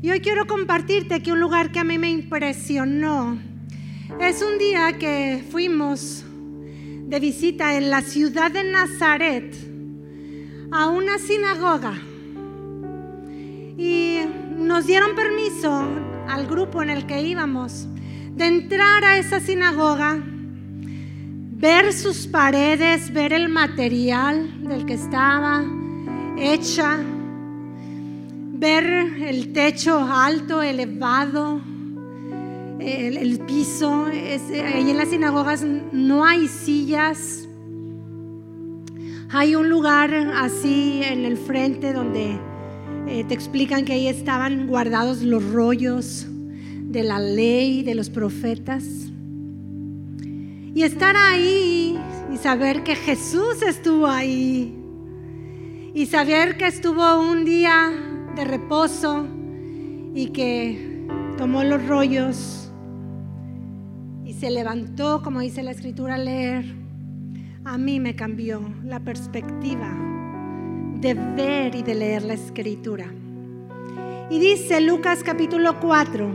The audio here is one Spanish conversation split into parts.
Y hoy quiero compartirte que un lugar que a mí me impresionó es un día que fuimos de visita en la ciudad de Nazaret a una sinagoga. Y nos dieron permiso al grupo en el que íbamos de entrar a esa sinagoga, ver sus paredes, ver el material del que estaba hecha, ver el techo alto, elevado, el, piso. ahí en las sinagogas no hay sillas. Hay un lugar así en el frente donde eh, te explican que ahí estaban guardados los rollos de la ley, de los profetas. Y estar ahí y saber que Jesús estuvo ahí. Y saber que estuvo un día de reposo y que tomó los rollos y se levantó, como dice la escritura, a leer. A mí me cambió la perspectiva de ver y de leer la escritura. Y dice Lucas capítulo 4,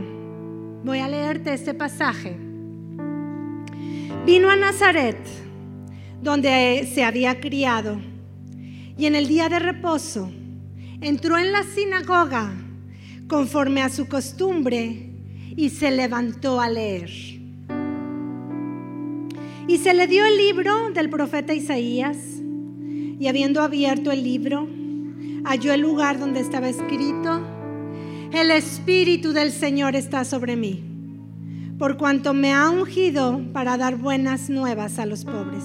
voy a leerte este pasaje. Vino a Nazaret, donde se había criado, y en el día de reposo entró en la sinagoga conforme a su costumbre y se levantó a leer. Y se le dio el libro del profeta Isaías y habiendo abierto el libro, halló el lugar donde estaba escrito, el Espíritu del Señor está sobre mí, por cuanto me ha ungido para dar buenas nuevas a los pobres.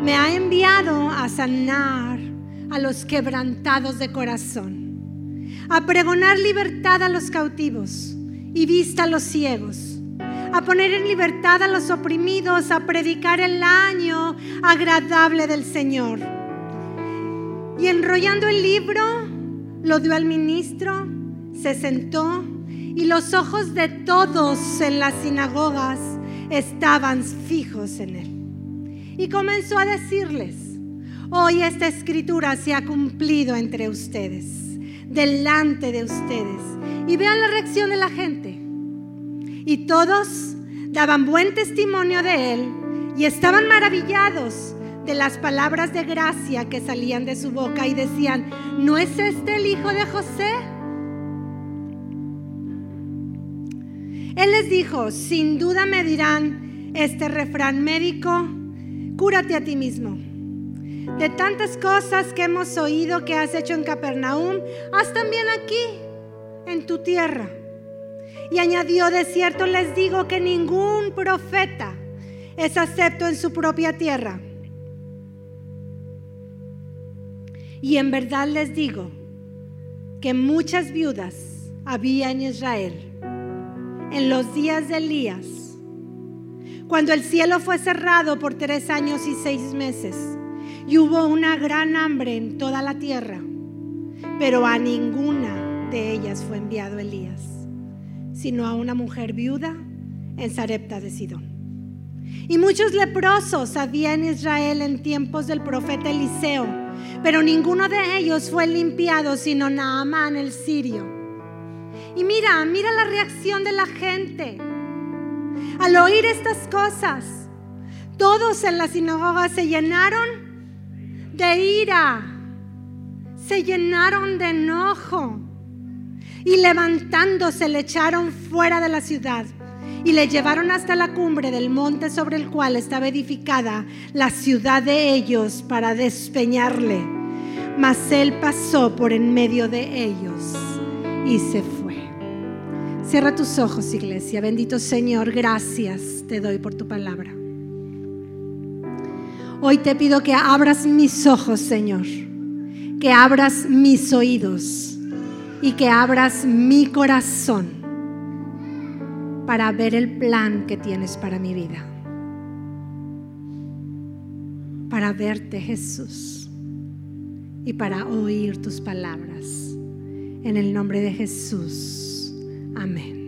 Me ha enviado a sanar a los quebrantados de corazón, a pregonar libertad a los cautivos y vista a los ciegos a poner en libertad a los oprimidos, a predicar el año agradable del Señor. Y enrollando el libro, lo dio al ministro, se sentó y los ojos de todos en las sinagogas estaban fijos en él. Y comenzó a decirles, hoy esta escritura se ha cumplido entre ustedes, delante de ustedes. Y vean la reacción de la gente. Y todos daban buen testimonio de él y estaban maravillados de las palabras de gracia que salían de su boca y decían, ¿no es este el hijo de José? Él les dijo, sin duda me dirán este refrán médico, cúrate a ti mismo. De tantas cosas que hemos oído que has hecho en Capernaum, haz también aquí, en tu tierra. Y añadió, de cierto les digo que ningún profeta es acepto en su propia tierra. Y en verdad les digo que muchas viudas había en Israel en los días de Elías, cuando el cielo fue cerrado por tres años y seis meses y hubo una gran hambre en toda la tierra, pero a ninguna de ellas fue enviado Elías sino a una mujer viuda en Sarepta de Sidón. Y muchos leprosos había en Israel en tiempos del profeta Eliseo, pero ninguno de ellos fue limpiado, sino Naamán el sirio. Y mira, mira la reacción de la gente. Al oír estas cosas, todos en la sinagoga se llenaron de ira, se llenaron de enojo y levantándose le echaron fuera de la ciudad y le llevaron hasta la cumbre del monte sobre el cual estaba edificada la ciudad de ellos para despeñarle. Mas él pasó por en medio de ellos y se fue. Cierra tus ojos, iglesia. Bendito Señor, gracias te doy por tu palabra. Hoy te pido que abras mis ojos, Señor, que abras mis oídos y que abras mi corazón para ver el plan que tienes para mi vida. Para verte Jesús y para oír tus palabras. En el nombre de Jesús. Amén.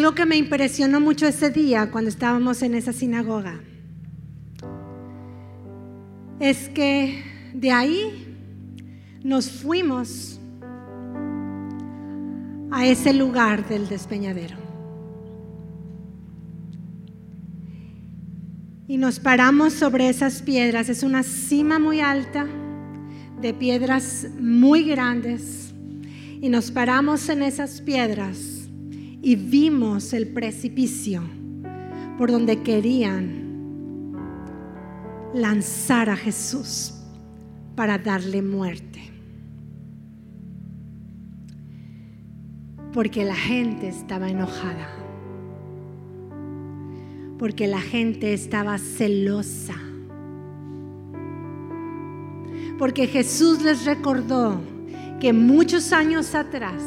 Algo que me impresionó mucho ese día cuando estábamos en esa sinagoga es que de ahí nos fuimos a ese lugar del despeñadero. Y nos paramos sobre esas piedras. Es una cima muy alta de piedras muy grandes. Y nos paramos en esas piedras y vimos el precipicio por donde querían lanzar a Jesús para darle muerte. Porque la gente estaba enojada. Porque la gente estaba celosa. Porque Jesús les recordó que muchos años atrás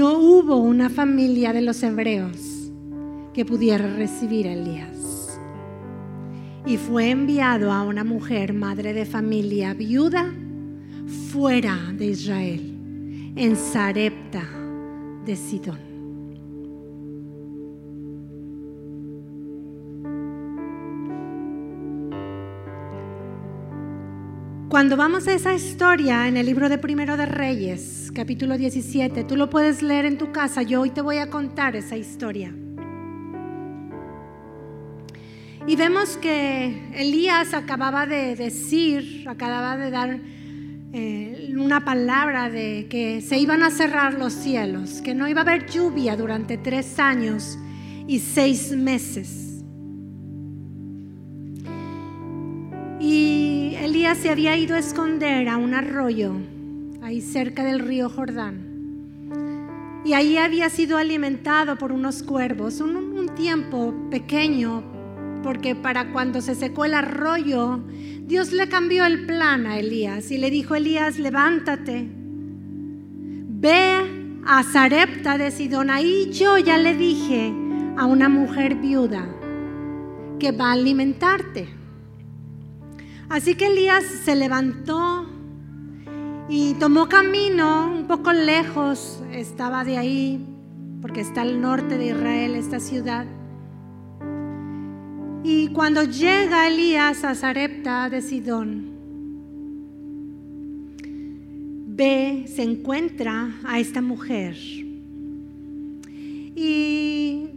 no hubo una familia de los hebreos que pudiera recibir a Elías. Y fue enviado a una mujer, madre de familia, viuda, fuera de Israel, en Sarepta de Sidón. Cuando vamos a esa historia en el libro de Primero de Reyes, capítulo 17, tú lo puedes leer en tu casa. Yo hoy te voy a contar esa historia. Y vemos que Elías acababa de decir, acababa de dar eh, una palabra de que se iban a cerrar los cielos, que no iba a haber lluvia durante tres años y seis meses. Elías se había ido a esconder a un arroyo, ahí cerca del río Jordán. Y ahí había sido alimentado por unos cuervos, un, tiempo pequeño, porque para cuando se secó el arroyo, Dios le cambió el plan a Elías y le dijo, Elías, levántate, ve a Zarepta de Sidón. Ahí yo ya le dije a una mujer viuda que va a alimentarte. Así que Elías se levantó y tomó camino un poco lejos, estaba de ahí, porque está al norte de Israel esta ciudad. Y cuando llega Elías a Zarepta de Sidón, ve, se encuentra a esta mujer y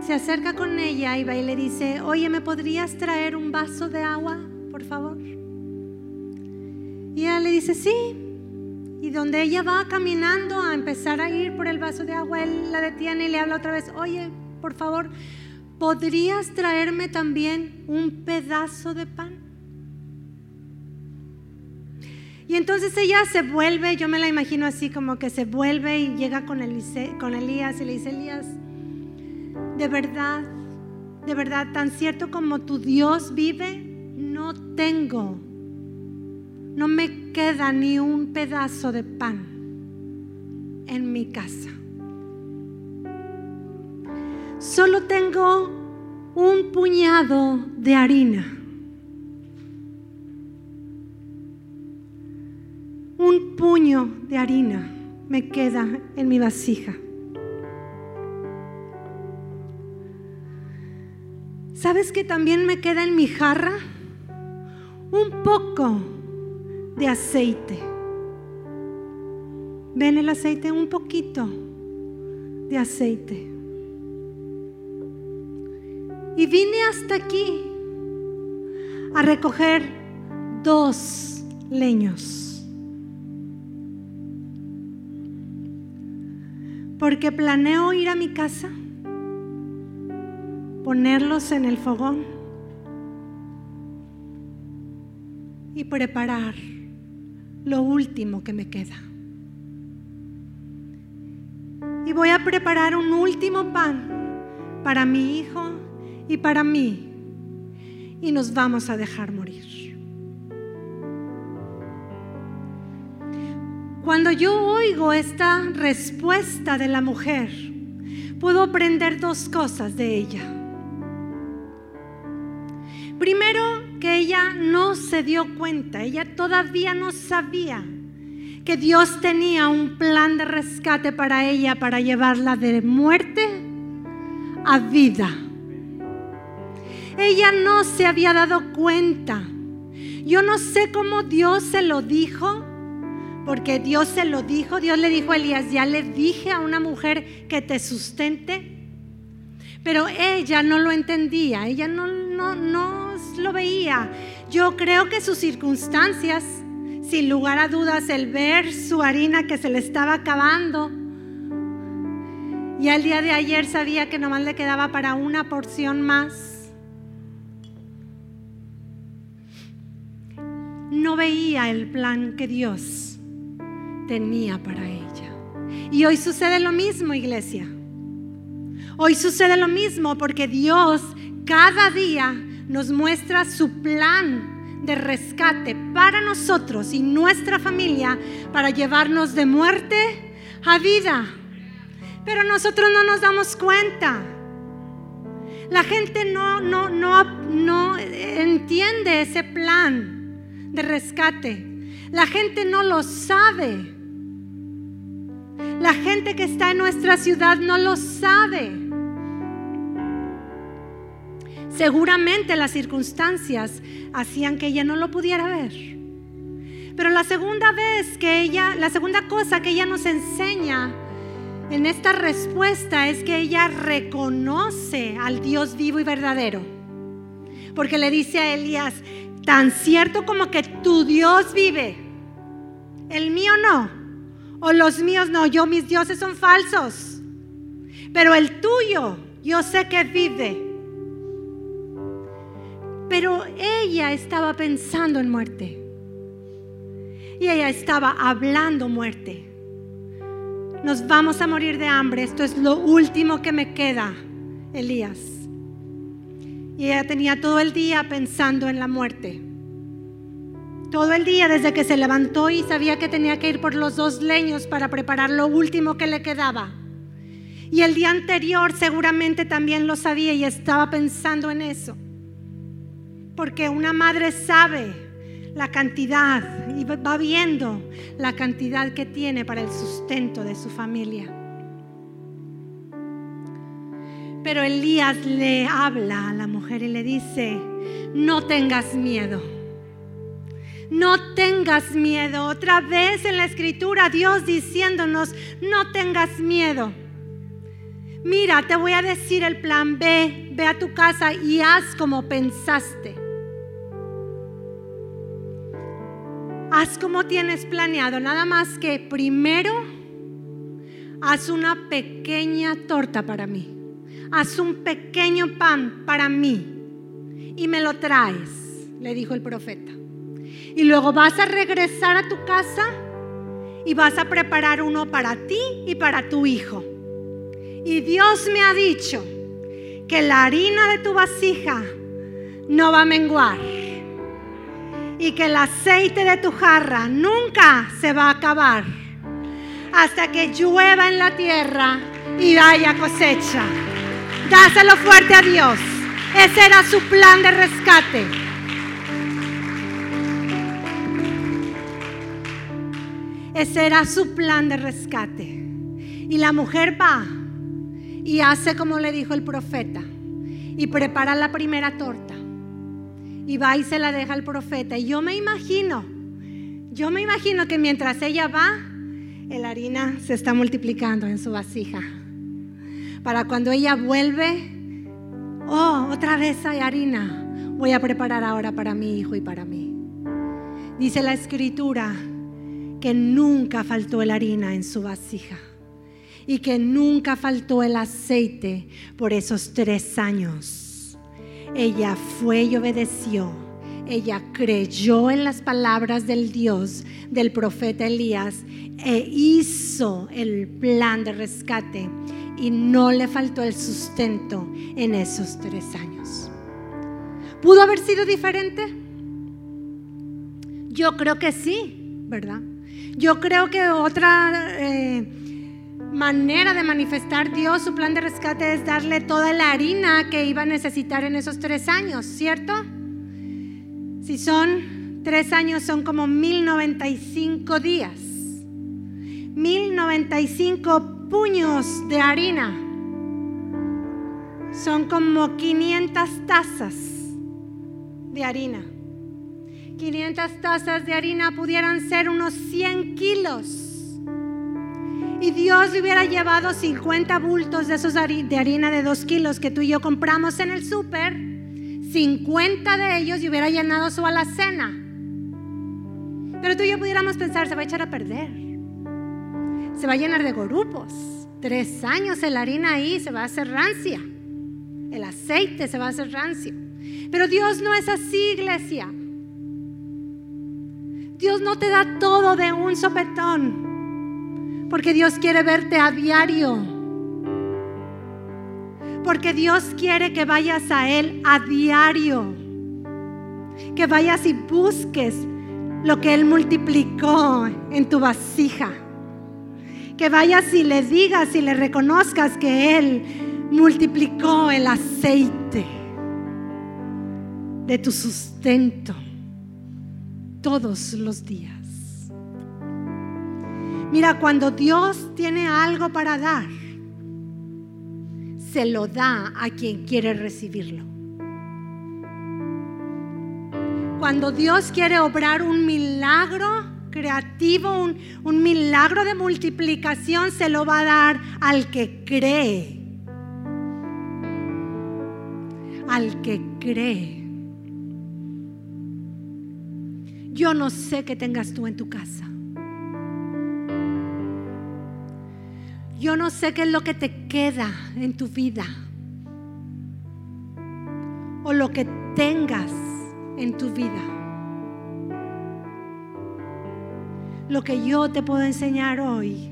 se acerca con ella y va y le dice, oye, ¿me podrías traer un vaso de agua? Por favor? Y ella le dice, sí. Y donde ella va caminando a empezar a ir por el vaso de agua, él la detiene y le habla otra vez, oye, por favor, ¿podrías traerme también un pedazo de pan? Y entonces ella se vuelve, yo me la imagino así como que se vuelve y llega con, con Elías y le dice, Elías, de verdad, de verdad, tan cierto como tu Dios vive, no tengo, no me queda ni un pedazo de pan en mi casa. Solo tengo un puñado de harina. Un puño de harina me queda en mi vasija. ¿Sabes que también me queda en mi jarra? Un poco de aceite. Ven el aceite, un poquito de aceite. Y vine hasta aquí a recoger dos leños. Porque planeo ir a mi casa, ponerlos en el fogón y preparar lo último que me queda. Y voy a preparar un último pan para mi hijo y para mí. Y nos vamos a dejar morir. Cuando yo oigo esta respuesta de la mujer, puedo aprender dos cosas de ella. Primero, ella no se dio cuenta, ella todavía no sabía que Dios tenía un plan de rescate para ella, para llevarla de muerte a vida. Ella no se había dado cuenta, Yo no sé cómo Dios se lo dijo, porque Dios se lo dijo. Dios le dijo a Elías, ya le dije a una mujer que te sustente. Pero ella no lo entendía, ella no, no, no lo veía. Yo creo que sus circunstancias, sin lugar a dudas, el ver su harina que se le estaba acabando, y al día de ayer sabía que nomás le quedaba para una porción más. No veía el plan que Dios tenía para ella. Y hoy sucede lo mismo, iglesia. Hoy sucede lo mismo porque Dios cada día nos muestra su plan de rescate para nosotros y nuestra familia para llevarnos de muerte a vida. Pero nosotros no nos damos cuenta. La gente no, no, no, no entiende ese plan de rescate. La gente no lo sabe. La gente que está en nuestra ciudad no lo sabe. Seguramente las circunstancias hacían que ella no lo pudiera ver. Pero la segunda vez que ella, la segunda cosa que ella nos enseña en esta respuesta es que ella reconoce al Dios vivo y verdadero. Porque le dice a Elías, tan cierto como que tu Dios vive, el mío no, o los míos no, yo mis dioses son falsos, pero el tuyo yo sé que vive. Pero ella estaba pensando en muerte. Y ella estaba hablando muerte nos vamos a morir de hambre, esto es lo último que me queda, Elías. Y ella tenía todo el día pensando en la muerte. Todo el día desde que se levantó y sabía que tenía que ir por los dos leños para preparar lo último que le quedaba. Y el día anterior seguramente también lo sabía y estaba pensando en eso. Porque una madre sabe la cantidad y va viendo la cantidad que tiene para el sustento de su familia. Pero Elías le habla a la mujer y le dice, no tengas miedo. No tengas miedo. Otra vez en la escritura Dios diciéndonos, no tengas miedo. Mira, te voy a decir el plan B. Ve a tu casa y haz como pensaste. Haz como tienes planeado, nada más que primero haz una pequeña torta para mí, haz un pequeño pan para mí y me lo traes, le dijo el profeta. Y luego vas a regresar a tu casa y vas a preparar uno para ti y para tu hijo. Y Dios me ha dicho que la harina de tu vasija no va a menguar y que el aceite de tu jarra nunca se va a acabar hasta que llueva en la tierra y haya cosecha. Dáselo fuerte a Dios. Ese era su plan de rescate. Ese era su plan de rescate. Y la mujer va y hace como le dijo el profeta y prepara la primera torta y va y se la deja al profeta. Y yo me imagino, yo me imagino que mientras ella va, el harina se está multiplicando en su vasija. Para cuando ella vuelve, oh, otra vez hay harina. Voy a preparar ahora para mi hijo y para mí. Dice la escritura que nunca faltó el harina en su vasija y que nunca faltó el aceite por esos tres años ella fue y obedeció. Ella creyó en las palabras del Dios, del profeta Elías, e hizo el plan de rescate y no le faltó el sustento en esos tres años. ¿Pudo haber sido diferente? Yo creo que sí, ¿verdad? Yo creo que otra... Eh, manera de manifestar Dios su plan de rescate es darle toda la harina que iba a necesitar en esos tres años, ¿cierto? Si son tres años, son como 1095 días. 1095 puños de harina. Son como 500 tazas de harina. 500 tazas de harina pudieran ser unos 100 kilos. Y Dios le hubiera llevado 50 bultos de esos de harina de 2 kilos que tú y yo compramos en el súper, 50 de ellos y hubiera llenado su alacena. Pero tú y yo pudiéramos pensar, se va a echar a perder. Se va a llenar de gorupos. Tres años la harina ahí se va a hacer rancia. El aceite se va a hacer rancio. Pero Dios no es así, iglesia. Dios no te da todo de un sopetón. Porque Dios quiere verte a diario. Porque Dios quiere que vayas a Él a diario. Que vayas y busques lo que Él multiplicó en tu vasija. Que vayas y le digas y le reconozcas que Él multiplicó el aceite de tu sustento todos los días. Mira, cuando Dios tiene algo para dar, se lo da a quien quiere recibirlo. Cuando Dios quiere obrar un milagro creativo, un, un, milagro de multiplicación, se lo va a dar al que cree. Al que cree. Yo no sé qué tengas tú en tu casa. Yo no sé qué es lo que te queda en tu vida. O lo que tengas en tu vida. Lo que yo te puedo enseñar hoy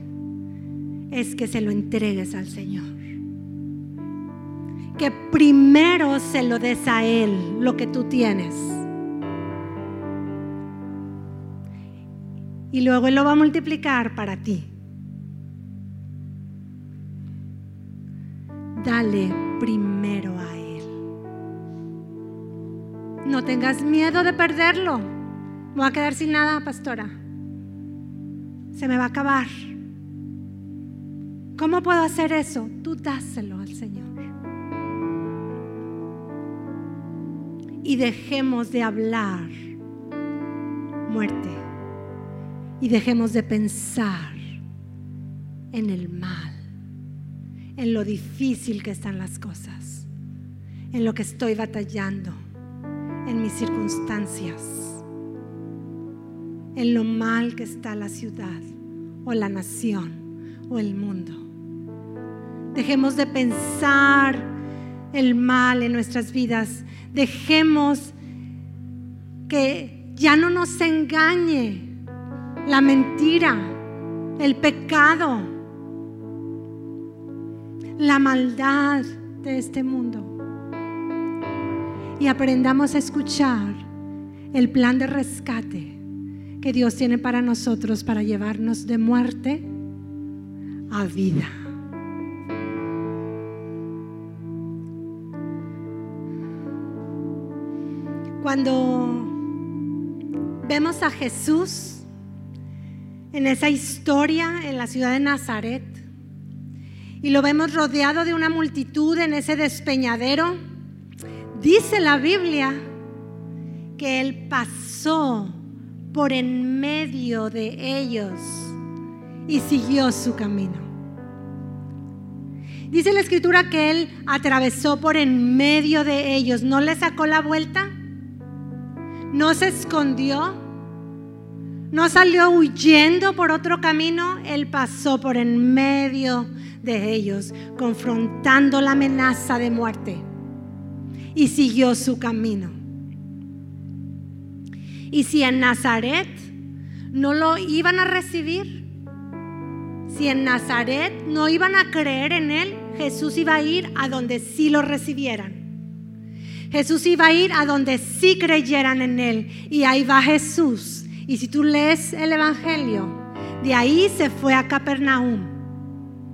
es que se lo entregues al Señor. Que primero se lo des a Él lo que tú tienes. Y luego Él lo va a multiplicar para ti. Dale primero a Él. No tengas miedo de perderlo. Me voy a quedar sin nada, pastora. Se me va a acabar. ¿Cómo puedo hacer eso? Tú dáselo al Señor. Y dejemos de hablar muerte. Y dejemos de pensar en el mal, en lo difícil que están las cosas, en lo que estoy batallando en mis circunstancias, en lo mal que está la ciudad o la nación o el mundo. Dejemos de pensar el mal en nuestras vidas. Dejemos que ya no nos engañe la mentira, el pecado, la maldad de este mundo y aprendamos a escuchar el plan de rescate que Dios tiene para nosotros para llevarnos de muerte a vida. Cuando vemos a Jesús en esa historia en la ciudad de Nazaret y lo vemos rodeado de una multitud en ese despeñadero, Dice la Biblia que Él pasó por en medio de ellos y siguió su camino. Dice la escritura que Él atravesó por en medio de ellos, no le sacó la vuelta, no se escondió, no salió huyendo por otro camino, Él pasó por en medio de ellos, confrontando la amenaza de muerte y siguió su camino. Y si en Nazaret no lo iban a recibir, si en Nazaret no iban a creer en él, Jesús iba a ir a donde sí lo recibieran. Jesús iba a ir a donde sí creyeran en él. Y ahí va Jesús. Y si tú lees el Evangelio, de ahí se fue a Capernaum,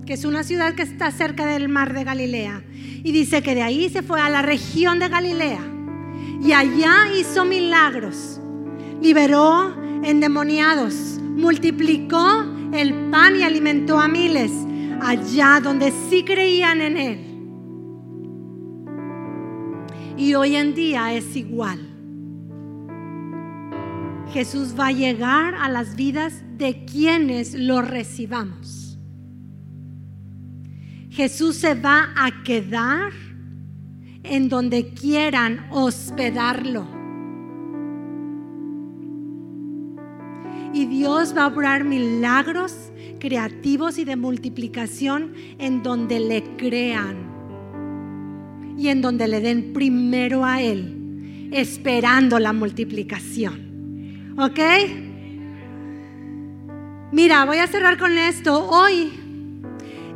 que es una ciudad que está cerca del mar de Galilea. Y dice que de ahí se fue a la región de Galilea. Y allá hizo milagros. Liberó endemoniados. Multiplicó el pan y alimentó a miles. Allá donde sí creían en Él. Y hoy en día es igual. Jesús va a llegar a las vidas de quienes lo recibamos. Jesús se va a quedar en donde quieran hospedarlo. Y Dios va a obrar milagros creativos y de multiplicación en donde le crean y en donde le den primero a Él, esperando la multiplicación. ¿Ok? Mira, voy a cerrar con esto. Hoy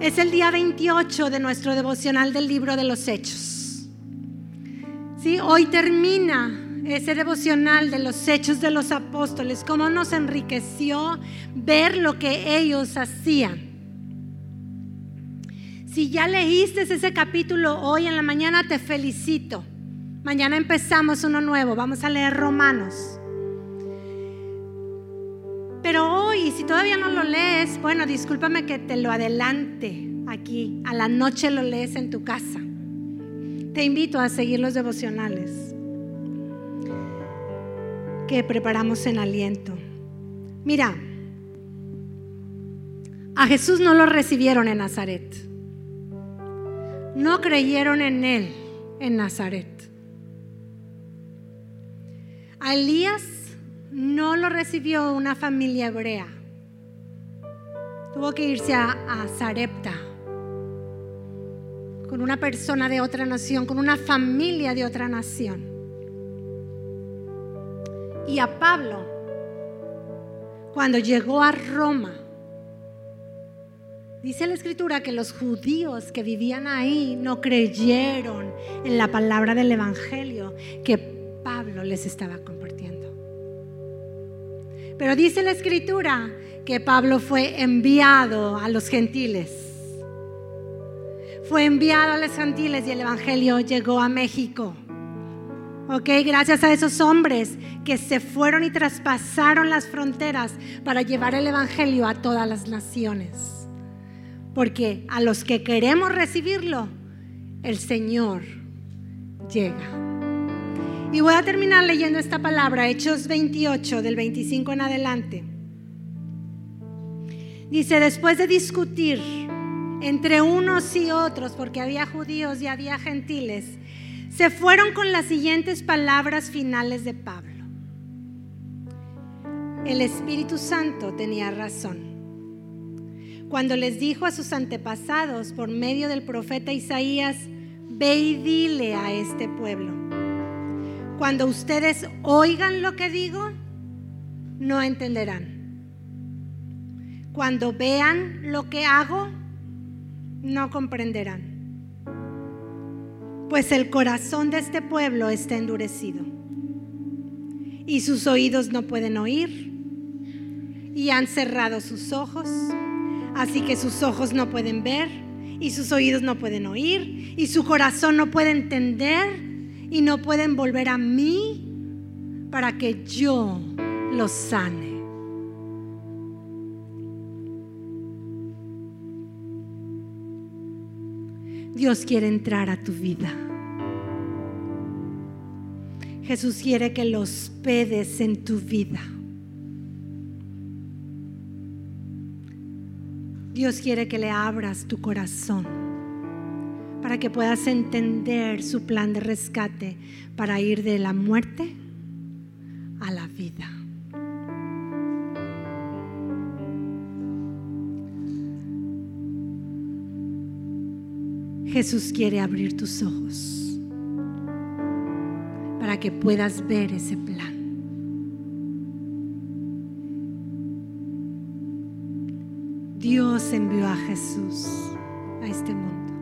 es el día 28 de nuestro devocional del libro de los Hechos. ¿Sí? Hoy termina ese devocional de los hechos de los apóstoles, cómo nos enriqueció ver lo que ellos hacían. Si ya leíste ese capítulo hoy en la mañana, te felicito. Mañana empezamos uno nuevo, vamos a leer Romanos. Hoy, si todavía no lo lees, bueno, discúlpame que te lo adelante aquí. A la noche lo lees en tu casa. Te invito a seguir los devocionales que preparamos en aliento. Mira, a Jesús no lo recibieron en Nazaret. No creyeron en Él en Nazaret. A Elías no lo recibió una familia hebrea. Tuvo que irse a, a Zarepta con una persona de otra nación, con una familia de otra nación y a Pablo cuando llegó a Roma. Dice la escritura que los judíos que vivían ahí no creyeron en la palabra del Evangelio que Pablo les estaba compartiendo. Pero dice la escritura que Pablo fue enviado a los gentiles. Fue enviado a los gentiles y el Evangelio llegó a México. Ok, gracias a esos hombres que se fueron y traspasaron las fronteras para llevar el Evangelio a todas las naciones. Porque a los que queremos recibirlo, el Señor llega. Y voy a terminar leyendo esta palabra, Hechos 28, del 25 en adelante. Dice, después de discutir entre unos y otros, porque había judíos y había gentiles, se fueron con las siguientes palabras finales de Pablo. El Espíritu Santo tenía razón. Cuando les dijo a sus antepasados por medio del profeta Isaías, ve y dile a este pueblo, cuando ustedes oigan lo que digo, no entenderán. Cuando vean lo que hago, no comprenderán pues el corazón de este pueblo está endurecido y sus oídos no pueden oír y han cerrado sus ojos, así que sus ojos no pueden ver y sus oídos no pueden oír y su corazón no puede entender y no pueden volver a mí para que yo los sane. Dios quiere entrar a tu vida. Jesús quiere que los pedes en tu vida. Dios quiere que le abras tu corazón para que puedas entender su plan de rescate para ir de la muerte a la vida. Jesús quiere abrir tus ojos para que puedas ver ese plan. Dios envió a Jesús a este mundo.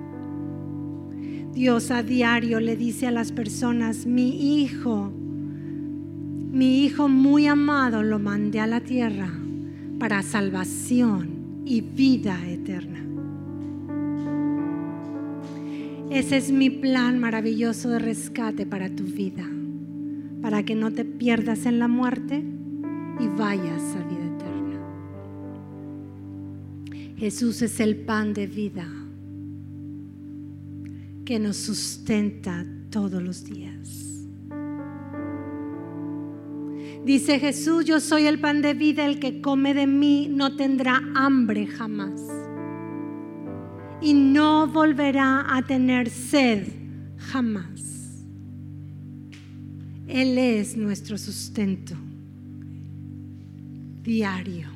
Dios a diario le dice a las personas, mi hijo, mi hijo muy amado lo mandé a la tierra para salvación y vida eterna. Ese es mi plan maravilloso de rescate para tu vida, para que no te pierdas en la muerte y vayas a vida eterna. Jesús es el pan de vida que nos sustenta todos los días. Dice Jesús, yo soy el pan de vida, el que come de mí no tendrá hambre jamás. Y no volverá a tener sed jamás. Él es nuestro sustento diario.